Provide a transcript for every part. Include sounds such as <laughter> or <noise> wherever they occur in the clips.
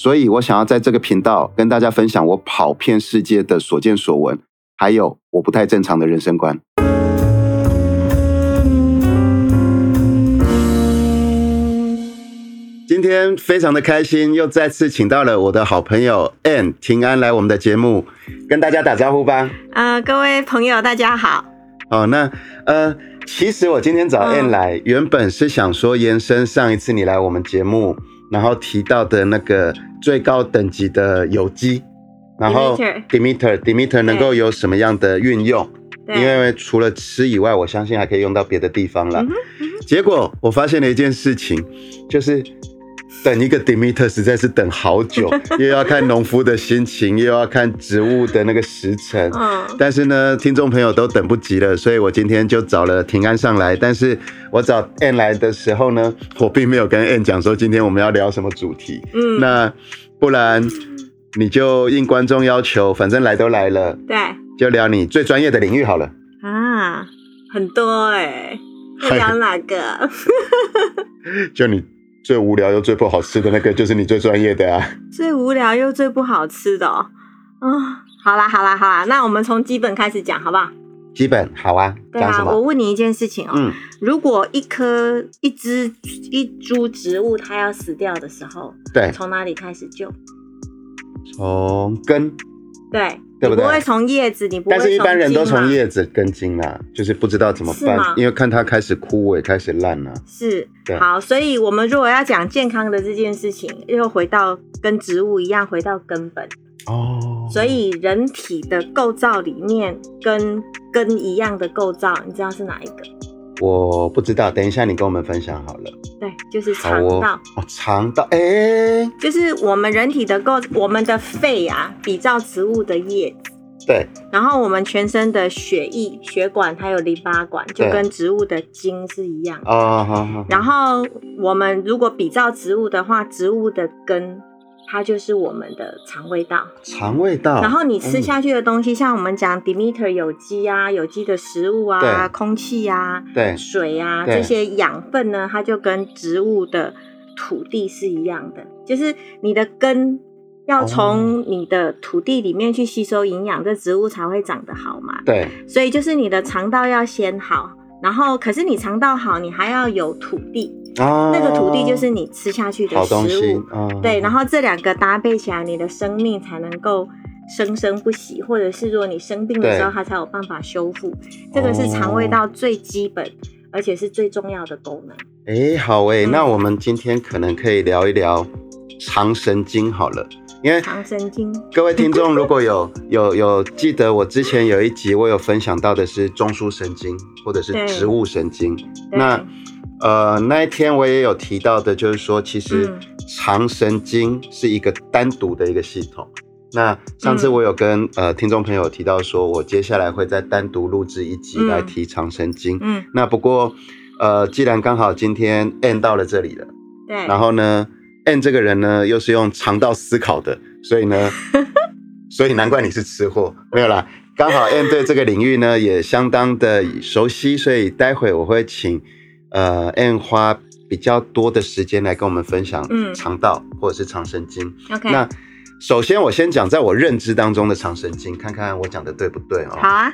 所以我想要在这个频道跟大家分享我跑遍世界的所见所闻，还有我不太正常的人生观。今天非常的开心，又再次请到了我的好朋友 Ann 平安来我们的节目，跟大家打招呼吧。啊，各位朋友，大家好。哦，那呃，其实我今天找 Ann 来，原本是想说延伸上一次你来我们节目。然后提到的那个最高等级的有机，然后 Demeter Demeter 能够有什么样的运用？因为除了吃以外，我相信还可以用到别的地方了。结果我发现了一件事情，就是。等一个 Demeter 实在是等好久，<laughs> 又要看农夫的心情，又要看植物的那个时辰。嗯，但是呢，听众朋友都等不及了，所以我今天就找了平安上来。但是我找 Ann 来的时候呢，我并没有跟 Ann 讲说今天我们要聊什么主题。嗯，那不然你就应观众要求，反正来都来了，对，就聊你最专业的领域好了。啊，很多哎，聊哪个？<laughs> 就你。最无聊又最不好吃的那个，就是你最专业的啊！<laughs> 最无聊又最不好吃的哦，啊，好啦好啦好啦，那我们从基本开始讲，好不好？基本好啊。对啊，我问你一件事情哦，嗯，如果一棵、一只、一株植物它要死掉的时候，对，从哪里开始救？从根。对。对不对？不会从叶子，你不会但是一般人都从叶子根茎啊，就是不知道怎么办，因为看它开始枯萎、开始烂了。是，好，所以我们如果要讲健康的这件事情，又回到跟植物一样，回到根本。哦。所以人体的构造里面跟根一样的构造，你知道是哪一个？我不知道，等一下你跟我们分享好了。对，就是肠道。哦，肠道，哎，就是我们人体的构，我们的肺啊，比照植物的叶子。对。然后我们全身的血液、血管还有淋巴管，就跟植物的茎是一样。哦，好好。然后我们如果比照植物的话，植物的根。它就是我们的肠胃道，肠胃道。然后你吃下去的东西，像我们讲 Demeter 有机啊，有机的食物啊，空气啊，对，水啊，这些养分呢，它就跟植物的土地是一样的，就是你的根要从你的土地里面去吸收营养，这植物才会长得好嘛。对，所以就是你的肠道要先好。然后，可是你肠道好，你还要有土地，那个土地就是你吃下去的食物，对。然后这两个搭配起来，你的生命才能够生生不息，或者是如果你生病的时候，它才有办法修复。这个是肠胃道最基本，而且是最重要的功能。哎，好哎，那我们今天可能可以聊一聊肠神经好了。因为肠神经，各位听众如果有 <laughs> 有有记得我之前有一集我有分享到的是中枢神经或者是植物神经，那呃那一天我也有提到的，就是说其实肠神经是一个单独的一个系统。那上次我有跟呃听众朋友提到说，我接下来会再单独录制一集来提肠神经。嗯，那不过呃既然刚好今天 end 到了这里了，对，然后呢？N 这个人呢，又是用肠道思考的，所以呢，<laughs> 所以难怪你是吃货。没有啦，刚好 N 对这个领域呢也相当的熟悉，所以待会我会请呃 N 花比较多的时间来跟我们分享肠道或者是肠神经。OK，那首先我先讲在我认知当中的肠神经，看看我讲的对不对哦。好啊。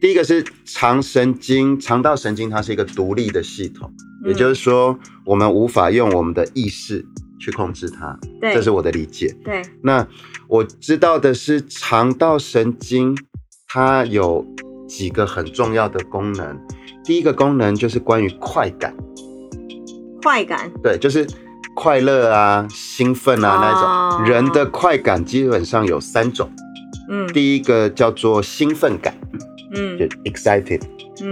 第一个是肠神经，肠道神经它是一个独立的系统。也就是说，我们无法用我们的意识去控制它。对，这是我的理解。对，那我知道的是，肠道神经它有几个很重要的功能。第一个功能就是关于快感。快感？对，就是快乐啊、兴奋啊那种。人的快感基本上有三种。嗯，第一个叫做兴奋感。嗯，就 excited。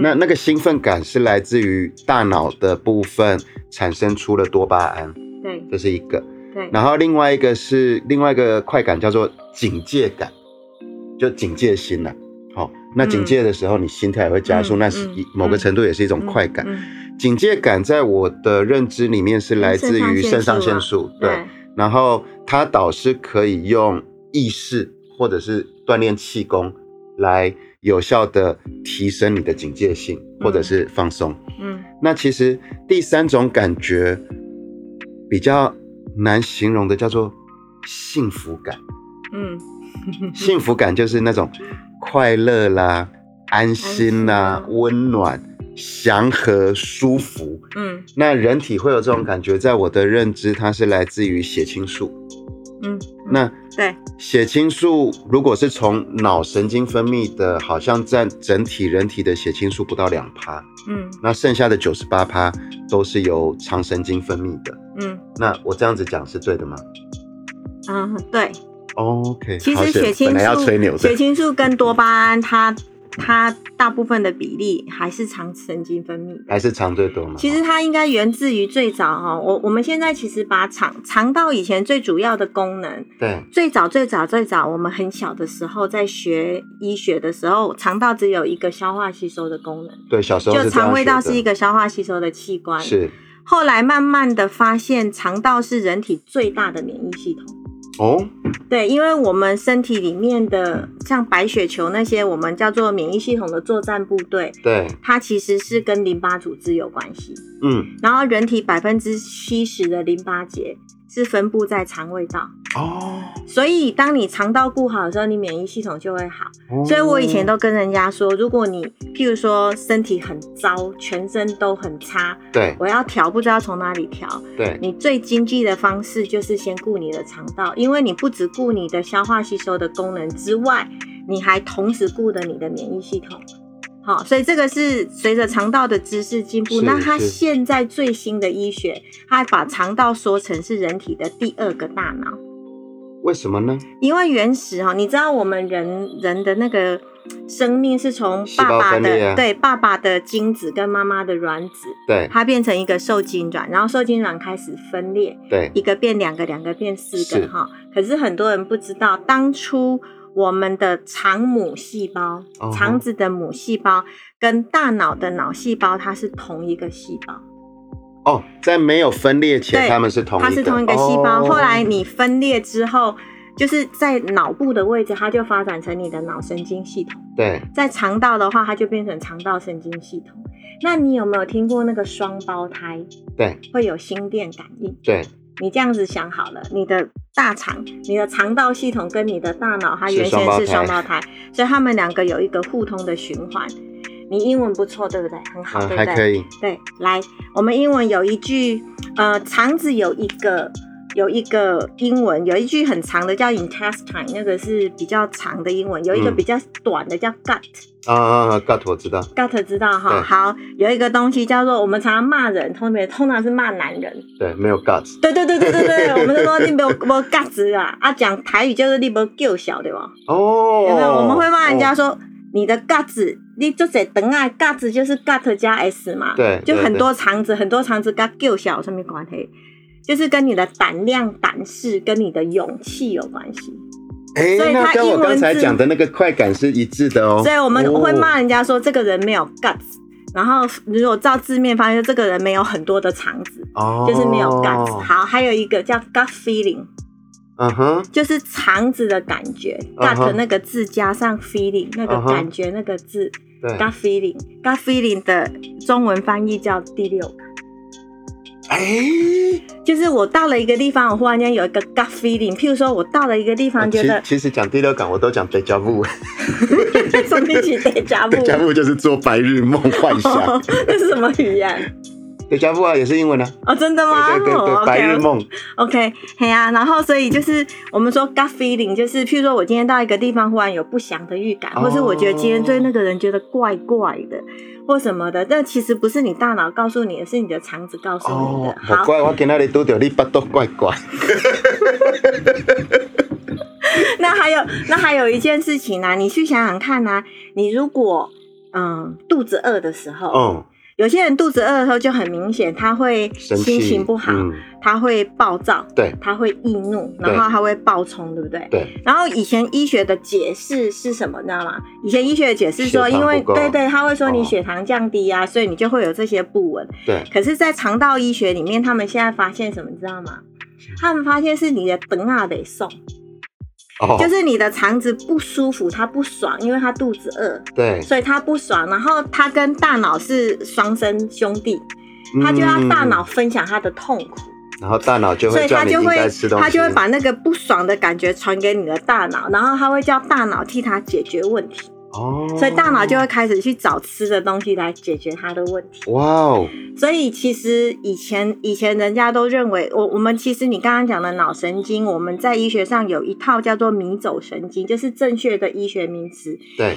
那那个兴奋感是来自于大脑的部分产生出了多巴胺，对，这是一个。对。然后另外一个是另外一个快感叫做警戒感，就警戒心呐。好，那警戒的时候，你心跳也会加速，那是某个程度也是一种快感。警戒感在我的认知里面是来自于肾上腺素，对。然后它导师可以用意识或者是锻炼气功来有效的提升你的警戒性，或者是放松。嗯，那其实第三种感觉比较难形容的叫做幸福感。嗯，<laughs> 幸福感就是那种快乐啦、安心啦、温暖。祥和舒服，嗯，那人体会有这种感觉，在我的认知，它是来自于血清素，嗯，那对。血清素，如果是从脑神经分泌的，好像占整体人体的血清素不到两趴，嗯，那剩下的九十八趴都是由肠神经分泌的，嗯，那我这样子讲是对的吗？嗯，对，OK，其实血清素，血清素跟多巴胺它。它大部分的比例还是肠神经分泌，还是肠最多吗？其实它应该源自于最早哈，我我们现在其实把肠肠道以前最主要的功能，对，最早最早最早我们很小的时候在学医学的时候，肠道只有一个消化吸收的功能，对，小时候就肠胃道是一个消化吸收的器官，是，后来慢慢的发现肠道是人体最大的免疫系统。哦，对，因为我们身体里面的像白血球那些，我们叫做免疫系统的作战部队，对，它其实是跟淋巴组织有关系。嗯，然后人体百分之七十的淋巴结。是分布在肠胃道哦，所以当你肠道顾好的时候，你免疫系统就会好。所以我以前都跟人家说，如果你譬如说身体很糟，全身都很差，对，我要调不知道从哪里调，对，你最经济的方式就是先顾你的肠道，因为你不只顾你的消化吸收的功能之外，你还同时顾的你的免疫系统。好，所以这个是随着肠道的知识进步，那它现在最新的医学，它把肠道说成是人体的第二个大脑。为什么呢？因为原始哈，你知道我们人人的那个生命是从爸爸的对爸爸的精子跟妈妈的卵子，对它变成一个受精卵，然后受精卵开始分裂，对一个变两个，两个变四个哈。可是很多人不知道当初。我们的肠母细胞，肠子的母细胞跟大脑的脑细胞，它是同一个细胞。哦，在没有分裂前，它们是同，它是同一个细胞。后来你分裂之后，就是在脑部的位置，它就发展成你的脑神经系统。对，在肠道的话，它就变成肠道神经系统。那你有没有听过那个双胞胎？对，会有心电感应。对。你这样子想好了，你的大肠、你的肠道系统跟你的大脑，它原先是双胞胎，所以他们两个有一个互通的循环。你英文不错，对不对？很好，对不对？还可以。对，来，我们英文有一句，呃，肠子有一个。有一个英文，有一句很长的叫 intestine，那个是比较长的英文。有一个比较短的叫 gut。啊啊，gut 我知道。gut 知道哈。好，有一个东西叫做我们常常骂人，通常通常是骂男人。对，没有 guts。对对对对对对，我们都说你没有没有 guts 啊啊，讲台语就是你没够小对吧？哦。有没有？我们会骂人家说你的 guts，你就在等啊，guts 就是 gut 加 s 嘛。对。就很多肠子，很多肠子跟够小什么关系？就是跟你的胆量、胆识跟你的勇气有关系，哎，所以他跟我刚才讲的那个快感是一致的哦。所以我们会骂人家说这个人没有 guts，然后如果照字面翻译这个人没有很多的肠子，哦，就是没有 guts。好，还有一个叫 gut feeling，嗯哼，就是肠子的感觉，gut 那个字加上 feeling 那个感觉那个字，gut feeling，gut feeling 的中文翻译叫第六感。哎，就是我到了一个地方，我忽然间有一个 gut feeling。譬如说，我到了一个地方，觉得其实讲第六感，我都讲 deja vu。什么是 deja vu？deja vu 就是做白日梦幻想。<laughs> 那是什么语言？deja vu 啊，也是英文啊。哦，真的吗？对对对，白日梦。OK，嘿啊，然后所以就是我们说 gut feeling，就是譬如说我今天到一个地方，忽然有不祥的预感，或是我觉得今天对那个人觉得怪怪的。或什么的，但其实不是你大脑告诉你而，是你的肠子告诉你的。好怪，我今天里拄到你巴肚怪怪。那还有，那还有一件事情呢，你去想想看呢，你如果嗯肚子饿的时候，嗯，有些人肚子饿的时候就很明显，他会心情不好，他会暴躁，对，他会易怒，然后他会暴冲，对不对？对。然后以前医学的解释是什么，你知道吗？以前医学的解释说，因为对对，他会说你血糖降低啊，所以你就会有这些不稳。对。可是，在肠道医学里面，他们现在发现什么，你知道吗？他们发现是你的等啊得送。就是你的肠子不舒服，它不爽，因为它肚子饿，对，所以它不爽。然后它跟大脑是双生兄弟，它就要大脑分享它的痛苦，然后大脑就会，所以他就会，他就会把那个不爽的感觉传给你的大脑，然后他会叫大脑替他解决问题。哦，所以大脑就会开始去找吃的东西来解决它的问题。哇哦！所以其实以前以前人家都认为，我我们其实你刚刚讲的脑神经，我们在医学上有一套叫做迷走神经，就是正确的医学名词。对。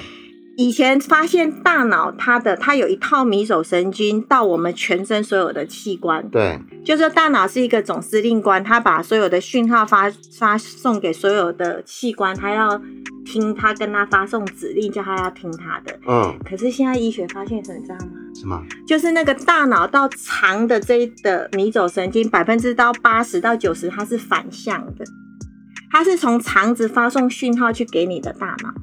以前发现大脑它的它有一套迷走神经到我们全身所有的器官，对，就是大脑是一个总司令官，他把所有的讯号发发送给所有的器官，他要听他跟他发送指令，叫他要听他的。嗯，可是现在医学发现什么，你知道吗？什么？就是那个大脑到肠的这的迷走神经，百分之到八十到九十，它是反向的，它是从肠子发送讯号去给你的大脑。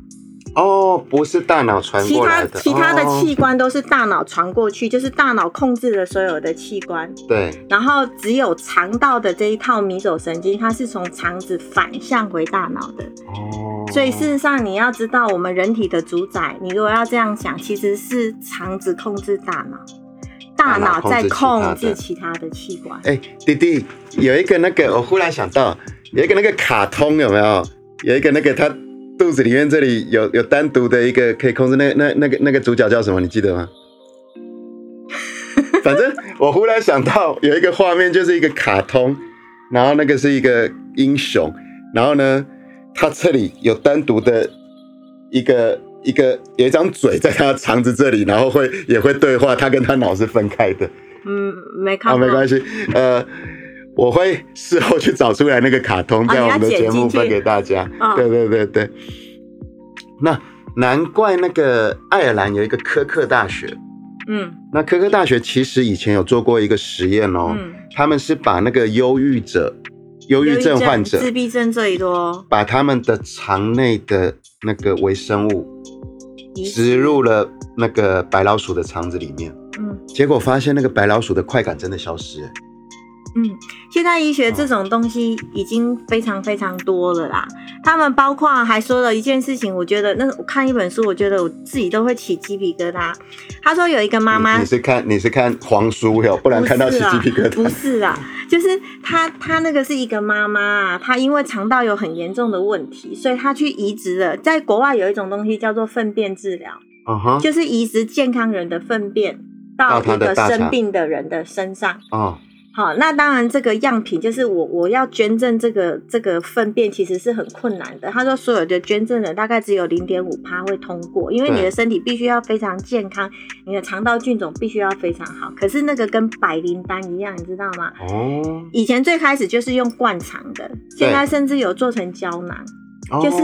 哦，不是大脑传过来的，其他其他的器官都是大脑传过去，就是大脑控制了所有的器官。对，然后只有肠道的这一套迷走神经，它是从肠子反向回大脑的。哦，所以事实上你要知道，我们人体的主宰，你如果要这样想，其实是肠子控制大脑，大脑在控制其他的器官。哎，弟弟，有一个那个，我忽然想到，有一个那个卡通有没有？有一个那个他。肚子里面这里有有单独的一个可以控制那那那个那个主角叫什么？你记得吗？<laughs> 反正我忽然想到有一个画面，就是一个卡通，然后那个是一个英雄，然后呢，他这里有单独的一个一个有一张嘴在他肠子这里，然后会也会对话，他跟他脑是分开的。嗯，没看。啊，没关系，呃。我会事后去找出来那个卡通，在我们的节目分给大家。对对对对，那难怪那个爱尔兰有一个科克大学，嗯，那科克大学其实以前有做过一个实验哦，他们是把那个忧郁者、忧郁症患者、自闭症这一多，把他们的肠内的那个微生物植。入了那个白老鼠的肠子里面，嗯，结果发现那个白老鼠的快感真的消失。嗯，现代医学这种东西已经非常非常多了啦。他们包括还说了一件事情，我觉得那我看一本书，我觉得我自己都会起鸡皮疙瘩。他说有一个妈妈，你是看你是看黄书哟，不然看到起鸡皮疙瘩。不是啊，就是他他那个是一个妈妈啊，她因为肠道有很严重的问题，所以她去移植了。在国外有一种东西叫做粪便治疗，嗯哼，就是移植健康人的粪便到一个生病的人的身上。哦。好，那当然，这个样品就是我我要捐赠这个这个粪便，其实是很困难的。他说，所有的捐赠人大概只有零点五趴会通过，因为你的身体必须要非常健康，你的肠道菌种必须要非常好。可是那个跟百灵丹一样，你知道吗？哦。以前最开始就是用灌肠的，现在甚至有做成胶囊，就是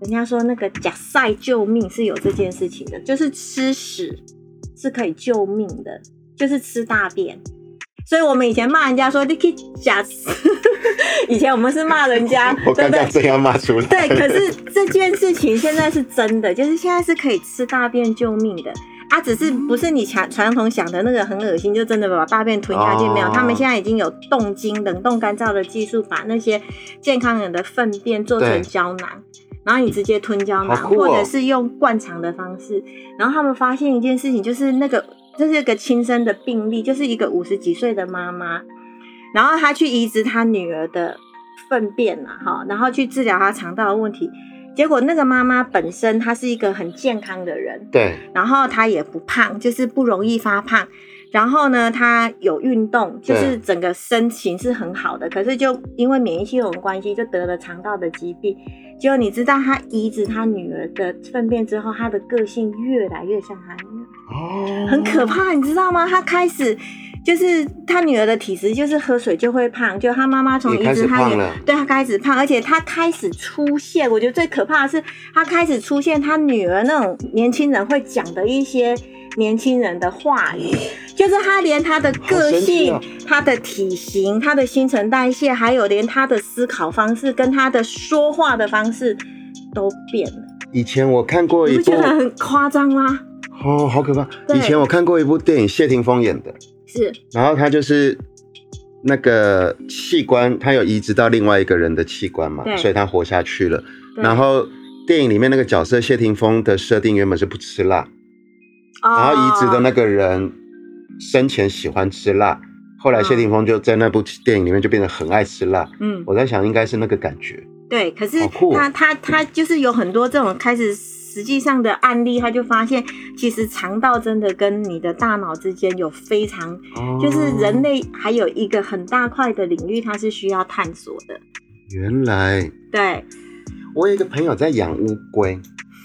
人家说那个假赛救命是有这件事情的，就是吃屎是可以救命的，就是吃大便。所以，我们以前骂人家说你可以假死，<laughs> 以前我们是骂人家，<laughs> 我刚刚这样骂出来。对，可是这件事情现在是真的，就是现在是可以吃大便救命的啊，只是不是你传传统想的那个很恶心，就真的把大便吞下去没有？他们现在已经有冻精、冷冻干燥的技术，把那些健康人的粪便做成胶囊，然后你直接吞胶囊，或者是用灌肠的方式。然后他们发现一件事情，就是那个。这是一个亲生的病例，就是一个五十几岁的妈妈，然后她去移植她女儿的粪便呐，哈，然后去治疗她肠道的问题。结果那个妈妈本身她是一个很健康的人，对，然后她也不胖，就是不容易发胖。然后呢，她有运动，就是整个身形是很好的。可是就因为免疫系统关系，就得了肠道的疾病。结果你知道，她移植她女儿的粪便之后，她的个性越来越像她女儿。哦，很可怕，你知道吗？他开始就是他女儿的体质，就是喝水就会胖，就他妈妈从移植他，对他开始胖，而且他开始出现，我觉得最可怕的是他开始出现他女儿那种年轻人会讲的一些年轻人的话语，就是他连他的个性、他的体型、他的新陈代谢，还有连他的思考方式跟他的说话的方式都变了。以前我看过一部，觉得很夸张吗？哦，好可怕！以前我看过一部电影，谢霆锋演的，是，然后他就是那个器官，他有移植到另外一个人的器官嘛，所以他活下去了。然后电影里面那个角色谢霆锋的设定原本是不吃辣，然后移植的那个人生前喜欢吃辣，后来谢霆锋就在那部电影里面就变得很爱吃辣。嗯，我在想应该是那个感觉。对，可是他他他就是有很多这种开始实际上的案例，他就发现其实肠道真的跟你的大脑之间有非常，就是人类还有一个很大块的领域，它是需要探索的。原来，对，我有一个朋友在养乌龟，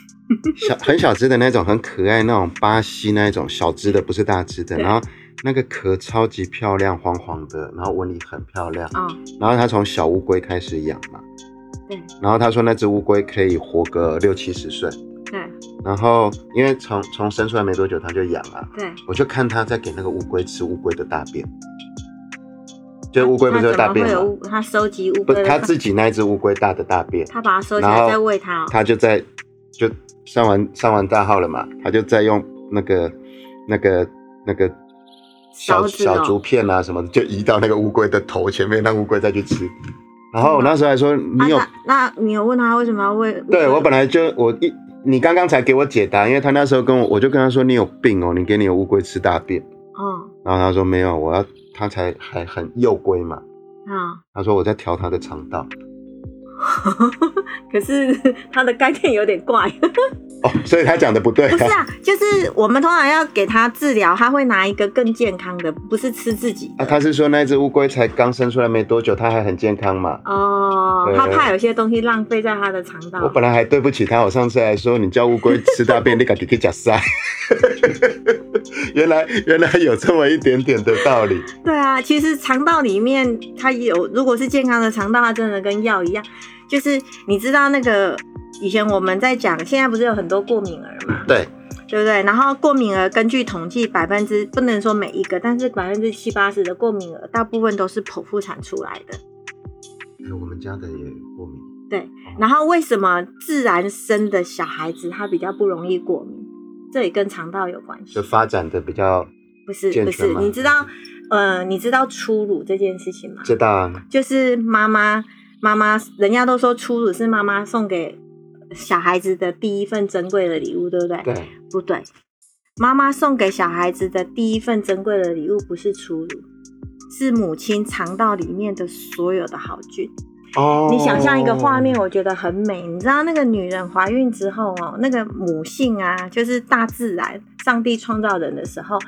<laughs> 小很小只的那种，很可爱那种巴西那一种小只的，不是大只的，然后那个壳超级漂亮，黄黄的，然后纹理很漂亮，嗯，然后他从小乌龟开始养嘛。然后他说那只乌龟可以活个六七十岁。对。然后因为从从生出来没多久它就养了。对。我就看他在给那个乌龟吃乌龟的大便。就乌龟不是大便吗？他收集乌龟。不，他自己那一只乌龟大的大便。<laughs> 他把它收起来再喂它。他就在就上完上完大号了嘛，他就在用那个那个那个小小竹片啊什么，就移到那个乌龟的头前面，让乌龟再去吃。然后我那时候还说你有，那你有问他为什么要喂？对我本来就我一你刚刚才给我解答，因为他那时候跟我我就跟他说你有病哦，你给你的乌龟吃大便。嗯。然后他说没有，我要他才还很幼龟嘛。啊。他说我在调他的肠道。<laughs> 可是他的概念有点怪。哦，所以他讲的不对。<laughs> 不是啊，就是我们通常要给他治疗，他会拿一个更健康的，不是吃自己。啊，他是说那只乌龟才刚生出来没多久，它还很健康嘛？哦，他怕有些东西浪费在他的肠道。我本来还对不起他，我上次还说你叫乌龟吃大便，你敢给给假塞。<laughs> 原来原来有这么一点点的道理。对啊，其实肠道里面它有，如果是健康的肠道，它真的跟药一样，就是你知道那个。以前我们在讲，现在不是有很多过敏儿嘛？对，对不对？然后过敏儿根据统计，百分之不能说每一个，但是百分之七八十的过敏儿，大部分都是剖腹产出来的。哎，我们家的也过敏。对，然后为什么自然生的小孩子他比较不容易过敏？这也跟肠道有关系。就发展的比较不是不是？你知道呃，你知道初乳这件事情吗？知道啊。就是妈妈妈妈，人家都说初乳是妈妈送给。小孩子的第一份珍贵的礼物，对不对？对，不对？妈妈送给小孩子的第一份珍贵的礼物，不是初乳，是母亲肠道里面的所有的好菌。哦，你想象一个画面，我觉得很美。你知道那个女人怀孕之后哦，那个母性啊，就是大自然，上帝创造人的时候，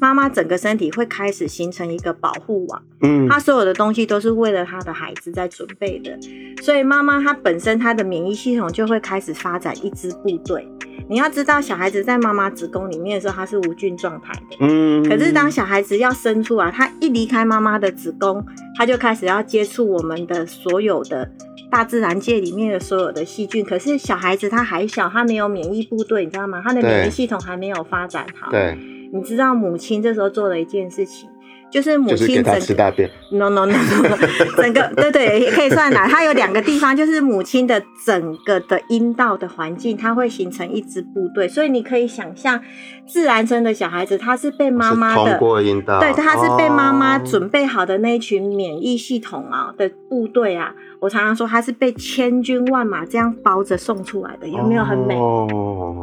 妈妈整个身体会开始形成一个保护网。嗯，她所有的东西都是为了她的孩子在准备的，所以妈妈她本身她的免疫系统就会开始发展一支部队。你要知道，小孩子在妈妈子宫里面的时候，他是无菌状态的。嗯。可是当小孩子要生出来，他一离开妈妈的子宫，他就开始要接触我们的所有的大自然界里面的所有的细菌。可是小孩子他还小，他没有免疫部队，你知道吗？他的免疫系统还没有发展好。对。你知道母亲这时候做了一件事情。就是母亲整吃大便，<laughs> no no no，<laughs> 整个对对也可以算啦。它有两个地方，就是母亲的整个的阴道的环境，它会形成一支部队。所以你可以想象，自然生的小孩子，他是被妈妈的通过阴道，对，他是被妈妈准备好的那一群免疫系统啊的部队啊。我常常说，他是被千军万马这样包着送出来的，有没有很美？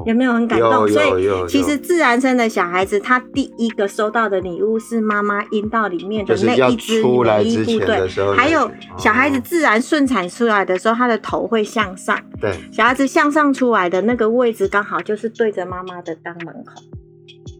有没有很感动？所以其实自然生的小孩子，他第一个收到的礼物是妈妈阴道里面的那一支免疫部队，还有小孩子自然顺产出来的时候，他的头会向上。对，小孩子向上出来的那个位置，刚好就是对着妈妈的肛门口。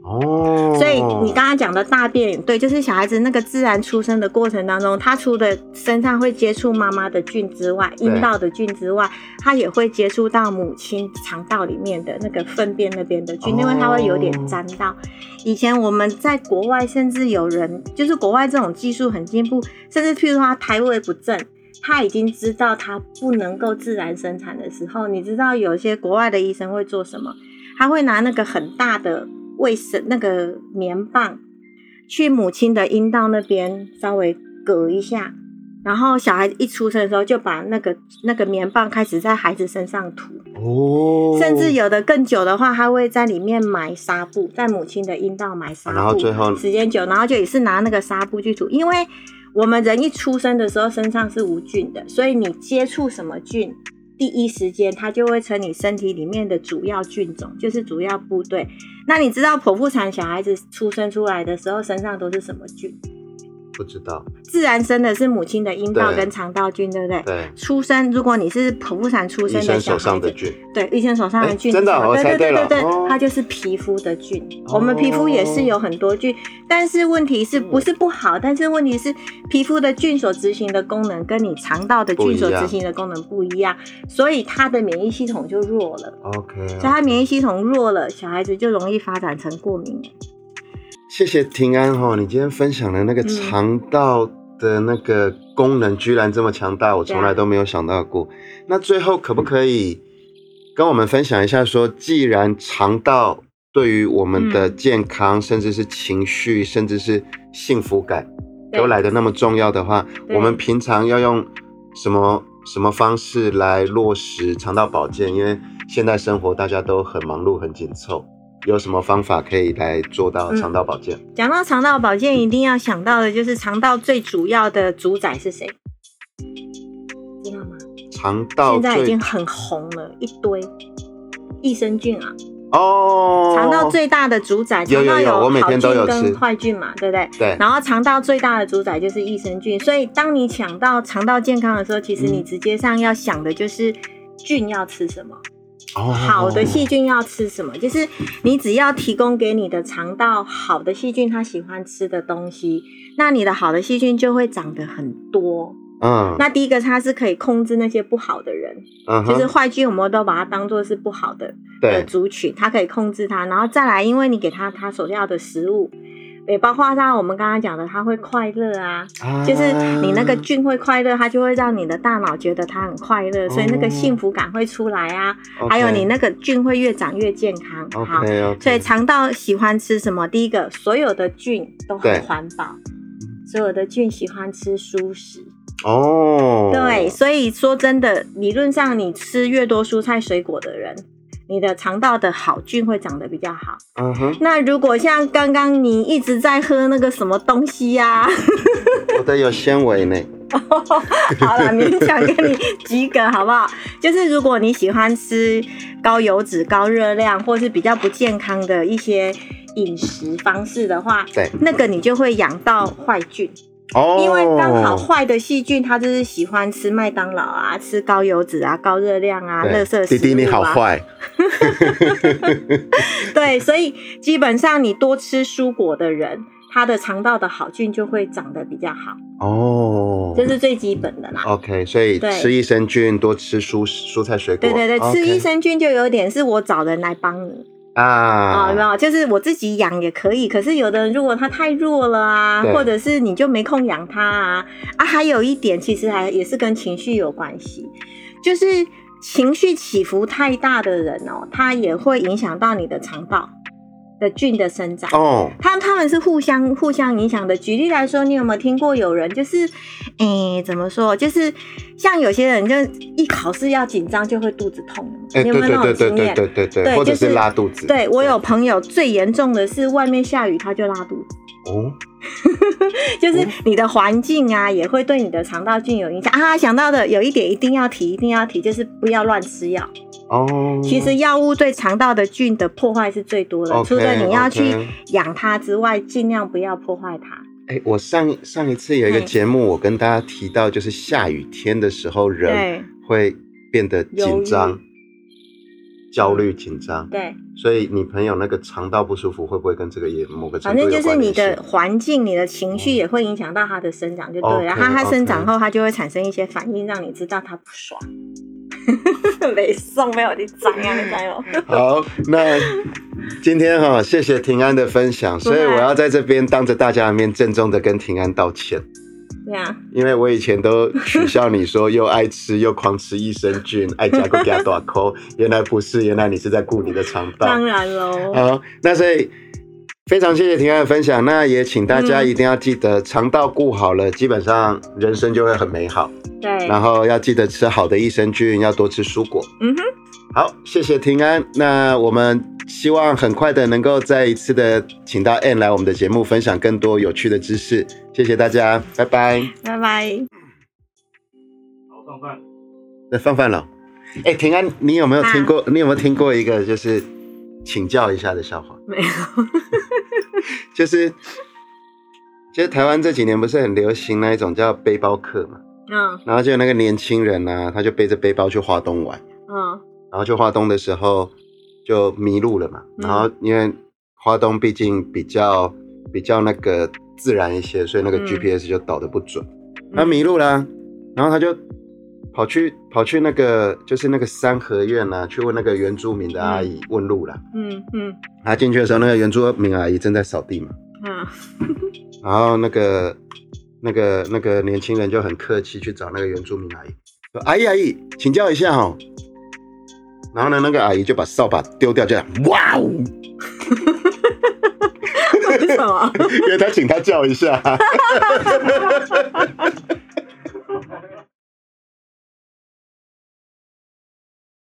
哦，所以你刚刚讲的大便，对，就是小孩子那个自然出生的过程当中，他除了身上会接触妈妈的菌之外，阴道的菌之外，他也会接触到母亲肠道里面的那个粪便那边的菌，因为他会有点沾到。以前我们在国外，甚至有人就是国外这种技术很进步，甚至譬如说他胎位不正，他已经知道他不能够自然生产的时候，你知道有些国外的医生会做什么？他会拿那个很大的。卫生那个棉棒，去母亲的阴道那边稍微隔一下。然后小孩子一出生的时候，就把那个那个棉棒开始在孩子身上涂哦，甚至有的更久的话，他会在里面埋纱布，在母亲的阴道埋纱布，然后最后时间久，然后就也是拿那个纱布去涂，因为我们人一出生的时候身上是无菌的，所以你接触什么菌，第一时间它就会成你身体里面的主要菌种，就是主要部队。那你知道剖腹产小孩子出生出来的时候身上都是什么菌？不知道，自然生的是母亲的阴道跟肠道菌，对不对？对。出生，如果你是剖腹产出生的小孩子，对，医生手上的菌，真的，对对对对对，它就是皮肤的菌。我们皮肤也是有很多菌，但是问题是不是不好？但是问题是皮肤的菌所执行的功能跟你肠道的菌所执行的功能不一样，所以它的免疫系统就弱了。OK，所以它免疫系统弱了，小孩子就容易发展成过敏。谢谢平安哈，你今天分享的那个肠道的那个功能居然这么强大，我从来都没有想到过。那最后可不可以跟我们分享一下，说既然肠道对于我们的健康，甚至是情绪，甚至是幸福感都来的那么重要的话，我们平常要用什么什么方式来落实肠道保健？因为现代生活大家都很忙碌，很紧凑。有什么方法可以来做到肠道保健？讲到肠道保健，一定要想到的就是肠道最主要的主宰是谁？知道吗？肠道现在已经很红了，一堆益生菌啊！哦，肠道最大的主宰，有有有，我每天都有吃坏菌嘛，对不对？对。然后肠道最大的主宰就是益生菌，所以当你想到肠道健康的时候，其实你直接上要想的就是菌要吃什么。好的细菌要吃什么？就是你只要提供给你的肠道好的细菌，它喜欢吃的东西，那你的好的细菌就会长得很多。嗯，那第一个它是可以控制那些不好的人，就是坏菌，我们都把它当做是不好的的族群，它可以控制它。然后再来，因为你给它它所要的食物。也包括像我们刚刚讲的，它会快乐啊，就是你那个菌会快乐，它就会让你的大脑觉得它很快乐，所以那个幸福感会出来啊。还有你那个菌会越长越健康。好，所以肠道喜欢吃什么？第一个，所有的菌都很环保，所有的菌喜欢吃蔬食。哦，对，所以说真的，理论上你吃越多蔬菜水果的人。你的肠道的好菌会长得比较好。嗯哼。那如果像刚刚你一直在喝那个什么东西呀？<laughs> 我的有纤维呢。<laughs> 好了，勉强给你及格，好不好？就是如果你喜欢吃高油脂、高热量，或是比较不健康的一些饮食方式的话，对，那个你就会养到坏菌。哦，因为刚好坏的细菌，它就是喜欢吃麦当劳啊，吃高油脂啊、高热量啊、垃圾食物啊。弟弟你好坏。<laughs> 对，所以基本上你多吃蔬果的人，他的肠道的好菌就会长得比较好。哦，这是最基本的啦。OK，所以吃益生菌，多吃蔬蔬菜水果。对对对，吃益生菌就有点是我找人来帮你。啊，没有，就是我自己养也可以。可是有的人如果他太弱了啊，或者是你就没空养他啊啊，还有一点其实还也是跟情绪有关系，就是情绪起伏太大的人哦，他也会影响到你的肠道。的菌的生长哦，它它们是互相互相影响的。举例来说，你有没有听过有人就是，诶，怎么说？就是像有些人就一考试要紧张就会肚子痛，你有没有那种经验？对对对对，或者是拉肚子。对我有朋友最严重的是外面下雨他就拉肚子哦，<laughs> 就是你的环境啊也会对你的肠道菌有影响啊。想到的有一点一定要提，一定要提，就是不要乱吃药。哦，其实药物对肠道的菌的破坏是最多的，除了你要去养它之外，尽量不要破坏它。哎，我上上一次有一个节目，我跟大家提到，就是下雨天的时候，人会变得紧张、焦虑、紧张。对，所以你朋友那个肠道不舒服，会不会跟这个也某个反正就是你的环境、你的情绪也会影响到它的生长，就对。然后它生长后，它就会产生一些反应，让你知道它不爽。<laughs> 没送，没有你怎样，你加油。<laughs> 好，那今天哈，谢谢平安的分享，所以我要在这边当着大家的面郑重的跟平安道歉。对啊，因为我以前都取笑你说又爱吃又狂吃益生菌，<laughs> 爱加个加大口，原来不是，原来你是在顾你的肠道。当然喽。好，那所以非常谢谢平安的分享，那也请大家一定要记得肠道顾好了，基本上人生就会很美好。对，然后要记得吃好的益生菌，要多吃蔬果。嗯哼，好，谢谢平安。那我们希望很快的能够再一次的请到 Ann 来我们的节目，分享更多有趣的知识。谢谢大家，拜拜，拜拜。好，放饭。那放饭了。哎，平安，你有没有听过？你有没有听过一个就是请教一下的笑话？没有，<laughs> 就是，其实台湾这几年不是很流行那一种叫背包客嘛，嗯，然后就有那个年轻人呢，他就背着背包去华东玩，嗯，然后去华东的时候就迷路了嘛，然后因为华东毕竟比较比较那个自然一些，所以那个 GPS 就导的不准，他迷路了，然后他就。跑去跑去那个就是那个三合院呐，去问那个原住民的阿姨问路了。嗯嗯。他进去的时候，那个原住民阿姨正在扫地嘛。嗯。<laughs> 然后那个那个那个年轻人就很客气去找那个原住民阿姨，说：“阿姨阿姨，请教一下哦。”然后呢，那个阿姨就把扫把丢掉，这样哇哦！为什么？<laughs> 因为他请他叫一下。<laughs>